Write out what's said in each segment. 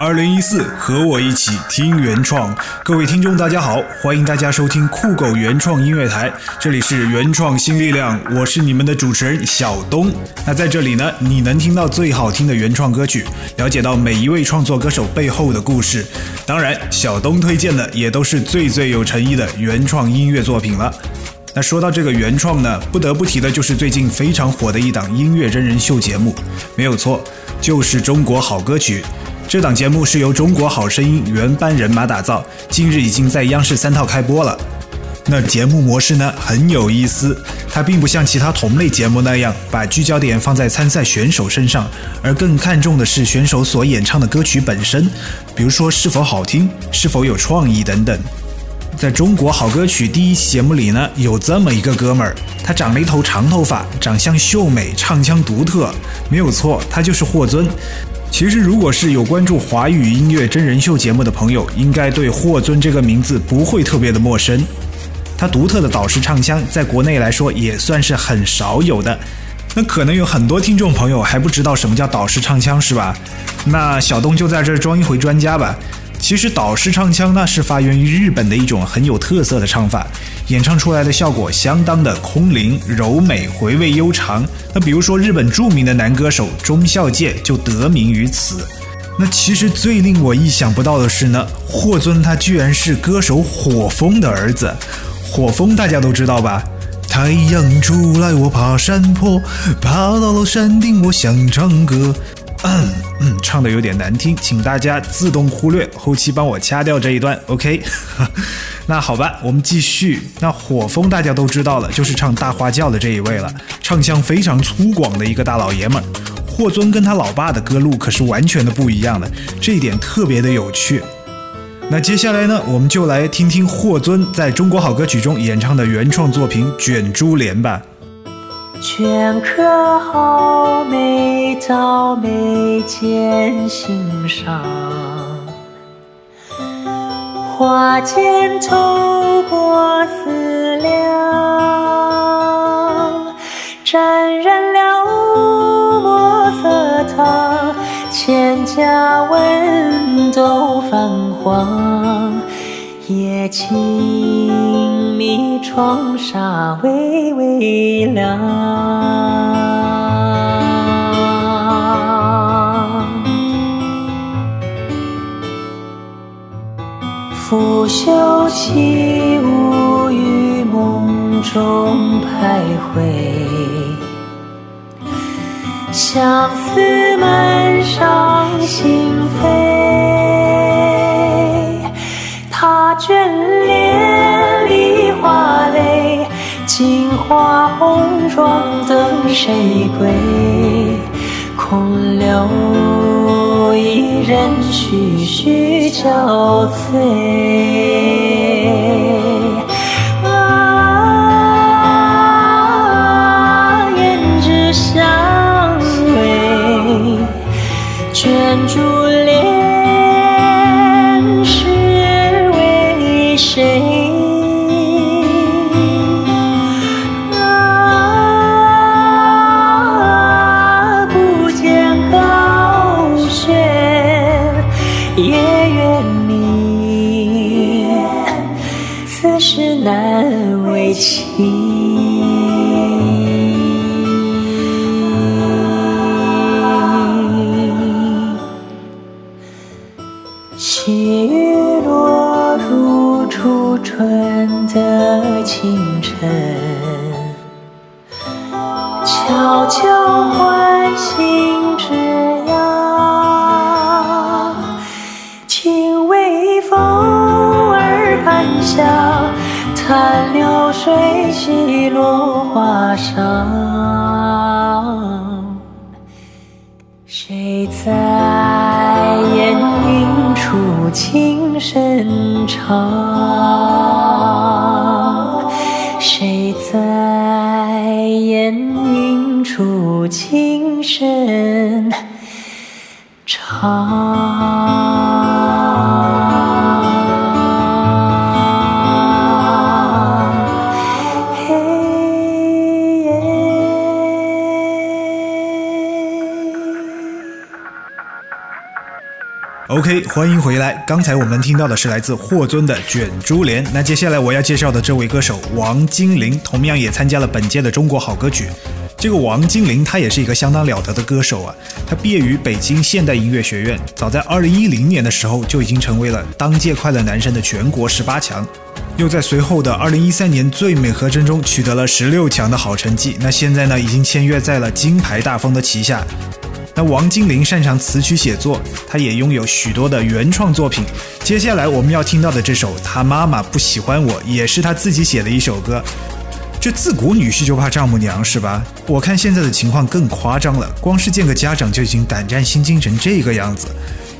二零一四，和我一起听原创。各位听众，大家好，欢迎大家收听酷狗原创音乐台，这里是原创新力量，我是你们的主持人小东。那在这里呢，你能听到最好听的原创歌曲，了解到每一位创作歌手背后的故事。当然，小东推荐的也都是最最有诚意的原创音乐作品了。那说到这个原创呢，不得不提的就是最近非常火的一档音乐真人秀节目，没有错，就是《中国好歌曲》。这档节目是由中国好声音原班人马打造，近日已经在央视三套开播了。那节目模式呢很有意思，它并不像其他同类节目那样把聚焦点放在参赛选手身上，而更看重的是选手所演唱的歌曲本身，比如说是否好听、是否有创意等等。在中国好歌曲第一期节目里呢，有这么一个哥们儿，他长了一头长头发，长相秀美，唱腔独特，没有错，他就是霍尊。其实，如果是有关注华语音乐真人秀节目的朋友，应该对霍尊这个名字不会特别的陌生。他独特的导师唱腔，在国内来说也算是很少有的。那可能有很多听众朋友还不知道什么叫导师唱腔，是吧？那小东就在这装一回专家吧。其实导师唱腔呢是发源于日本的一种很有特色的唱法，演唱出来的效果相当的空灵柔美，回味悠长。那比如说日本著名的男歌手中孝介就得名于此。那其实最令我意想不到的是呢，霍尊他居然是歌手火风的儿子。火风大家都知道吧？太阳出来我爬山坡，爬到了山顶我想唱歌。嗯嗯，唱的有点难听，请大家自动忽略，后期帮我掐掉这一段，OK？那好吧，我们继续。那火风大家都知道了，就是唱大花轿的这一位了，唱腔非常粗犷的一个大老爷们儿。霍尊跟他老爸的歌路可是完全的不一样的，这一点特别的有趣。那接下来呢，我们就来听听霍尊在中国好歌曲中演唱的原创作品《卷珠帘》吧。镌刻好眉早眉间心上，花间透过思量，沾染了墨色烫，千家文都泛黄。夜静谧，窗纱微微亮。拂袖起舞于梦中徘徊，相思满上心扉。镜花红妆等谁归？空留一人徐徐憔悴。啊，胭脂香味，卷细雨落入初春。的清晨，悄悄唤醒枝芽，轻微风儿半晓，残流水洗落花裳。情深长谁在烟云处情声长？OK，欢迎回来。刚才我们听到的是来自霍尊的《卷珠帘》。那接下来我要介绍的这位歌手王精灵，同样也参加了本届的中国好歌曲。这个王精灵他也是一个相当了得的歌手啊。他毕业于北京现代音乐学院，早在2010年的时候就已经成为了当届快乐男声的全国十八强，又在随后的2013年最美合声中取得了十六强的好成绩。那现在呢，已经签约在了金牌大风的旗下。那王精灵擅长词曲写作，他也拥有许多的原创作品。接下来我们要听到的这首《他妈妈不喜欢我》，也是他自己写的一首歌。这自古女婿就怕丈母娘是吧？我看现在的情况更夸张了，光是见个家长就已经胆战心惊成这个样子。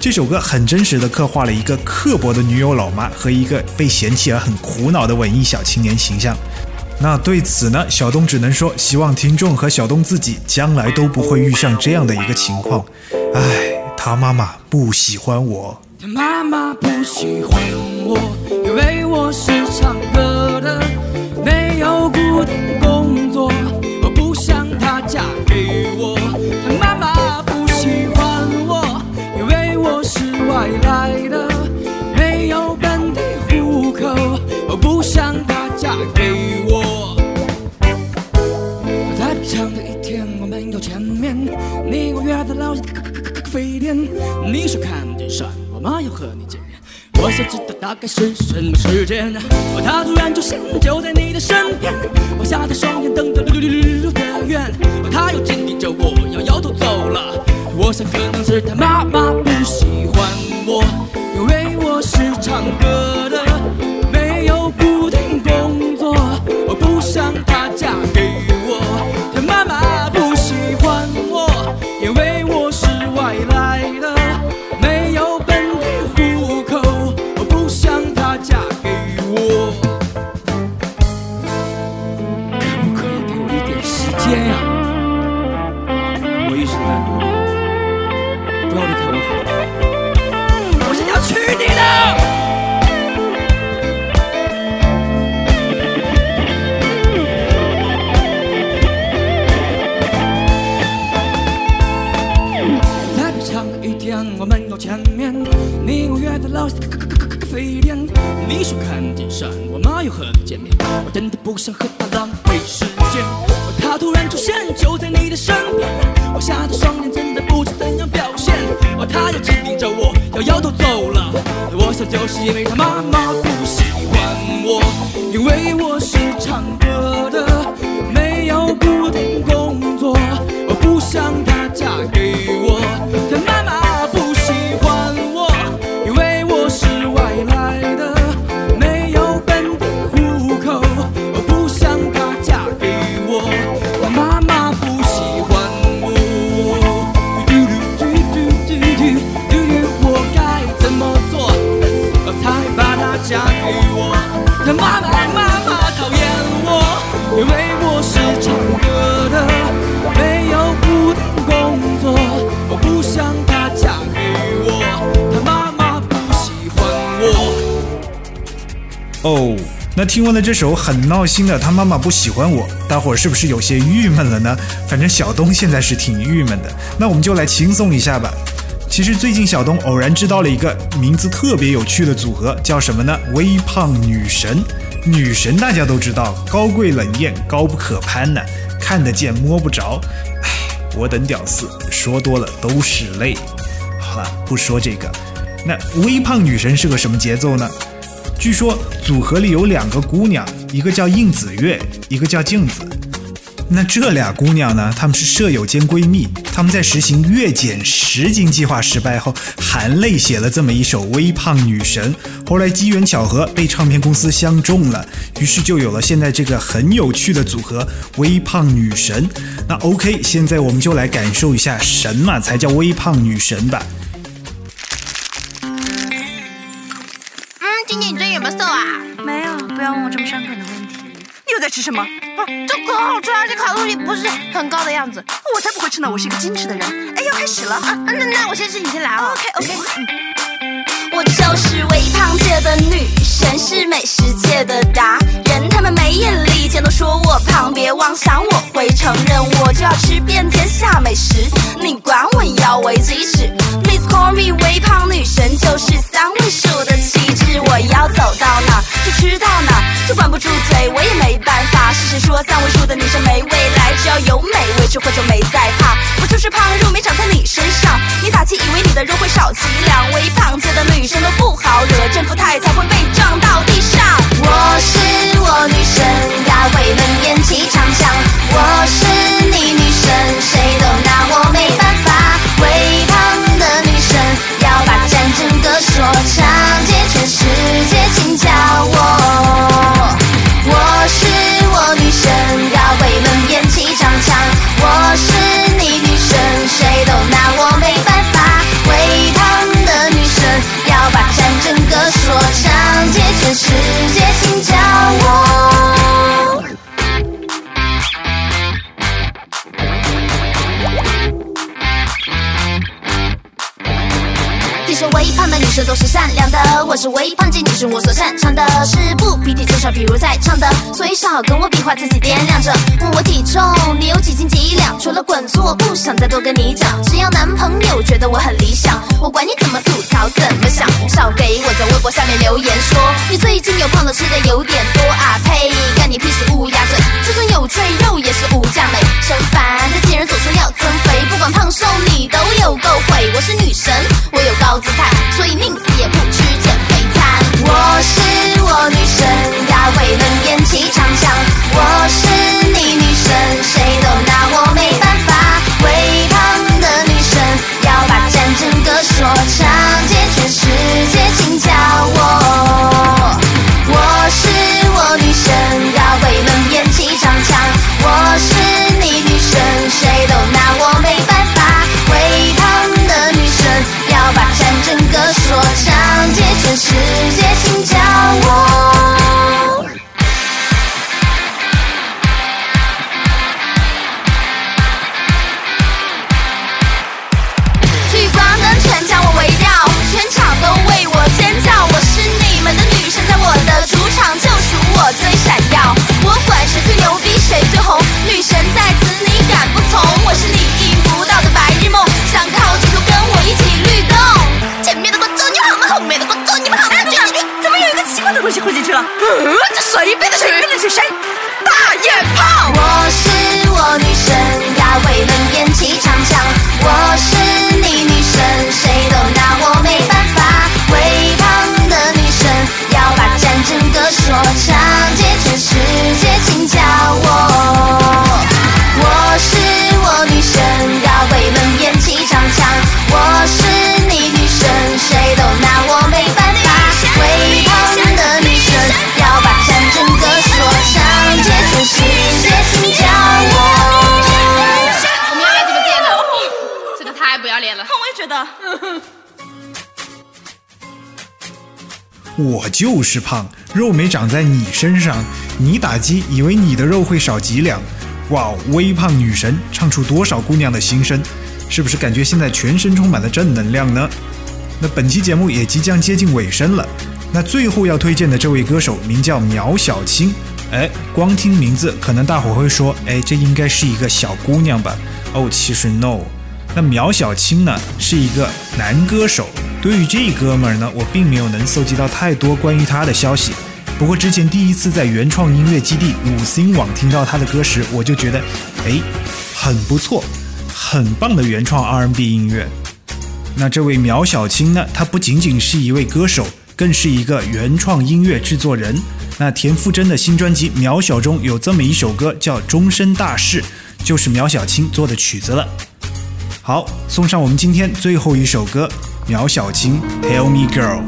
这首歌很真实的刻画了一个刻薄的女友老妈和一个被嫌弃而很苦恼的文艺小青年形象。那对此呢，小东只能说，希望听众和小东自己将来都不会遇上这样的一个情况。唉，他妈妈不喜欢我。他妈妈不喜欢我，因为我是唱歌的，没有固定工作，我不想她嫁给我。他妈妈不喜欢我，因为我是外来的，你我约在楼下咖咖咖咖咖啡店，你说看见山，我妈要和你见面。我想知道大概是什么？时间，我他突然出现就在你的身边，我瞎着双眼等着溜溜溜溜的远，他又坚定着我要摇头走了。我想可能是他妈妈不喜欢我，因为我是唱歌的，咖咖咖咖咖啡店。你说看见山，我妈又和你见面，我真的不想和她浪费时间。她突然出现就在你的身边，我吓得双眼，真的不知怎样表现。哦，她又坚定着我要摇头走了。我想就是因为她妈妈不喜欢我，因为我是唱歌的，没有固定工作，我不想哦，那听完了这首很闹心的《他妈妈不喜欢我》，大伙儿是不是有些郁闷了呢？反正小东现在是挺郁闷的，那我们就来轻松一下吧。其实最近小东偶然知道了一个名字特别有趣的组合，叫什么呢？微胖女神。女神大家都知道，高贵冷艳，高不可攀呢，看得见摸不着。唉，我等屌丝说多了都是泪。好了，不说这个。那微胖女神是个什么节奏呢？据说组合里有两个姑娘，一个叫应子月，一个叫镜子。那这俩姑娘呢，她们是舍友兼闺蜜，她们在实行月减十斤计划失败后，含泪写了这么一首《微胖女神》。后来机缘巧合被唱片公司相中了，于是就有了现在这个很有趣的组合“微胖女神”。那 OK，现在我们就来感受一下什么才叫微胖女神吧。不要问我这么伤感的问题。你又在吃什么？啊，这可好吃，而且卡路里不是很高的样子。我才不会吃呢，我是一个矜持的人。哎，要开始了啊！那那我先吃，你先来啊。OK OK。我就是微胖界的女神，是美食界的达人。他们没眼力见都说我胖，别妄想我会承认，我就要吃遍天下美食。你管我腰围几尺？Please call me 微胖女神，就是三位数的气质。我要走到哪就吃到哪，就管不住嘴，我也没办法。是谁说三位数的女生没未来？只要有美味吃货就没在怕。我就是胖，肉没长在你身，的肉会少几两？微胖界的女生都不好惹，征服太良的，我是微胖界女生，我所擅长的是不比体重少，比如在唱的，所以少跟我比划，自己掂量着。问我体重，你有几斤几两？除了滚粗，我不想再多跟你讲。只要男朋友觉得我很理想，我管你怎么吐槽怎么想，少给我在微博下面留言说你最近有胖了，吃的有点多啊呸！干你屁事乌鸦嘴，就算有赘肉也是无价美。生烦的贱人总说要增肥，不管胖瘦你都有够毁。我是女神，我有高姿态，所以宁死也不吃。我是我女神，大卫能演气场强。我是这是谁？我就是胖，肉没长在你身上，你打击以为你的肉会少几两？哇哦，微胖女神唱出多少姑娘的心声，是不是感觉现在全身充满了正能量呢？那本期节目也即将接近尾声了，那最后要推荐的这位歌手名叫苗小青。哎，光听名字，可能大伙会说，哎，这应该是一个小姑娘吧？哦，其实 no。那苗小青呢，是一个男歌手。对于这哥们儿呢，我并没有能搜集到太多关于他的消息。不过之前第一次在原创音乐基地五星网听到他的歌时，我就觉得，哎，很不错，很棒的原创 R&B 音乐。那这位苗小青呢，他不仅仅是一位歌手，更是一个原创音乐制作人。那田馥甄的新专辑《渺小》中有这么一首歌叫《终身大事》，就是苗小青做的曲子了。好，送上我们今天最后一首歌，苗小青《Tell Me Girl》。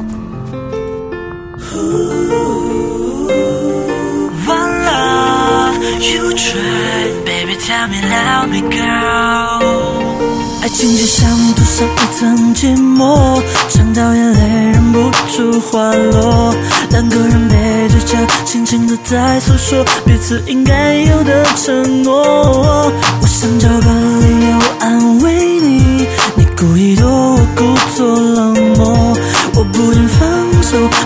爱情就像涂上一层寂寞，尝到眼泪忍不住滑落。两个人背对着，轻轻的在诉说彼此应该有的承诺。我想找个理由安慰你，你故意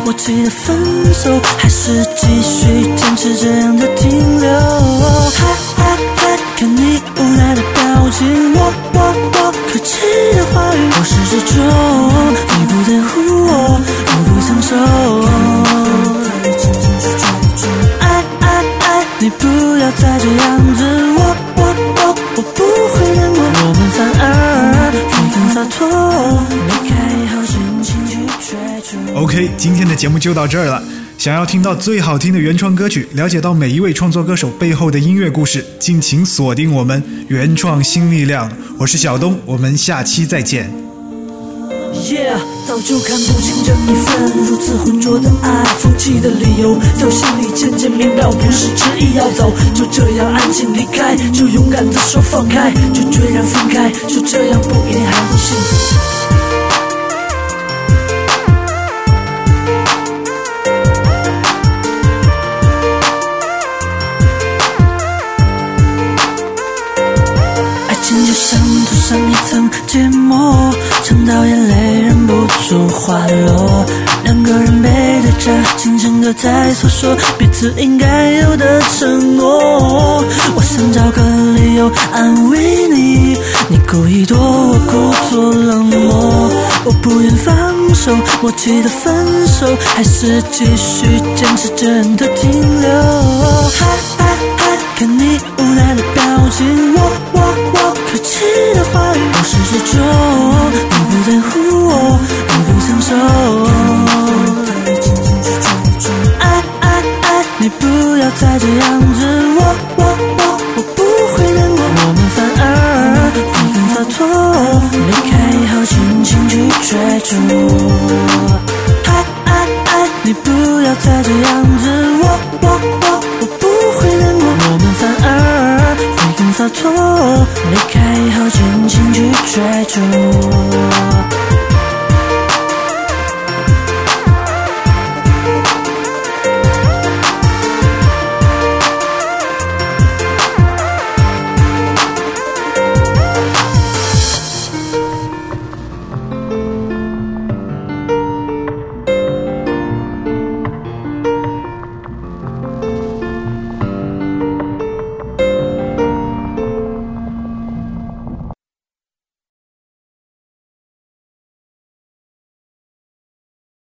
默契的分手，还是继续坚持这样的停留？OK，今天的节目就到这儿了。想要听到最好听的原创歌曲，了解到每一位创作歌手背后的音乐故事，敬请锁定我们原创新力量。我是小东，我们下期再见。Yeah，早就看不清这一份如此浑浊的爱，放弃的理由在我心里渐渐明了，不是执意要走，就这样安静离开，就勇敢的说放开，就决然分开，就这样不一定还会幸福。层芥末，尝到眼泪忍不住滑落。两个人背对着，轻轻的在诉说彼此应该有的承诺。我想找个理由安慰你，你故意躲我，故作冷漠。我不愿放手，默契的分手，还是继续坚持这样的停留。嗨嗨嗨，看你 Oh.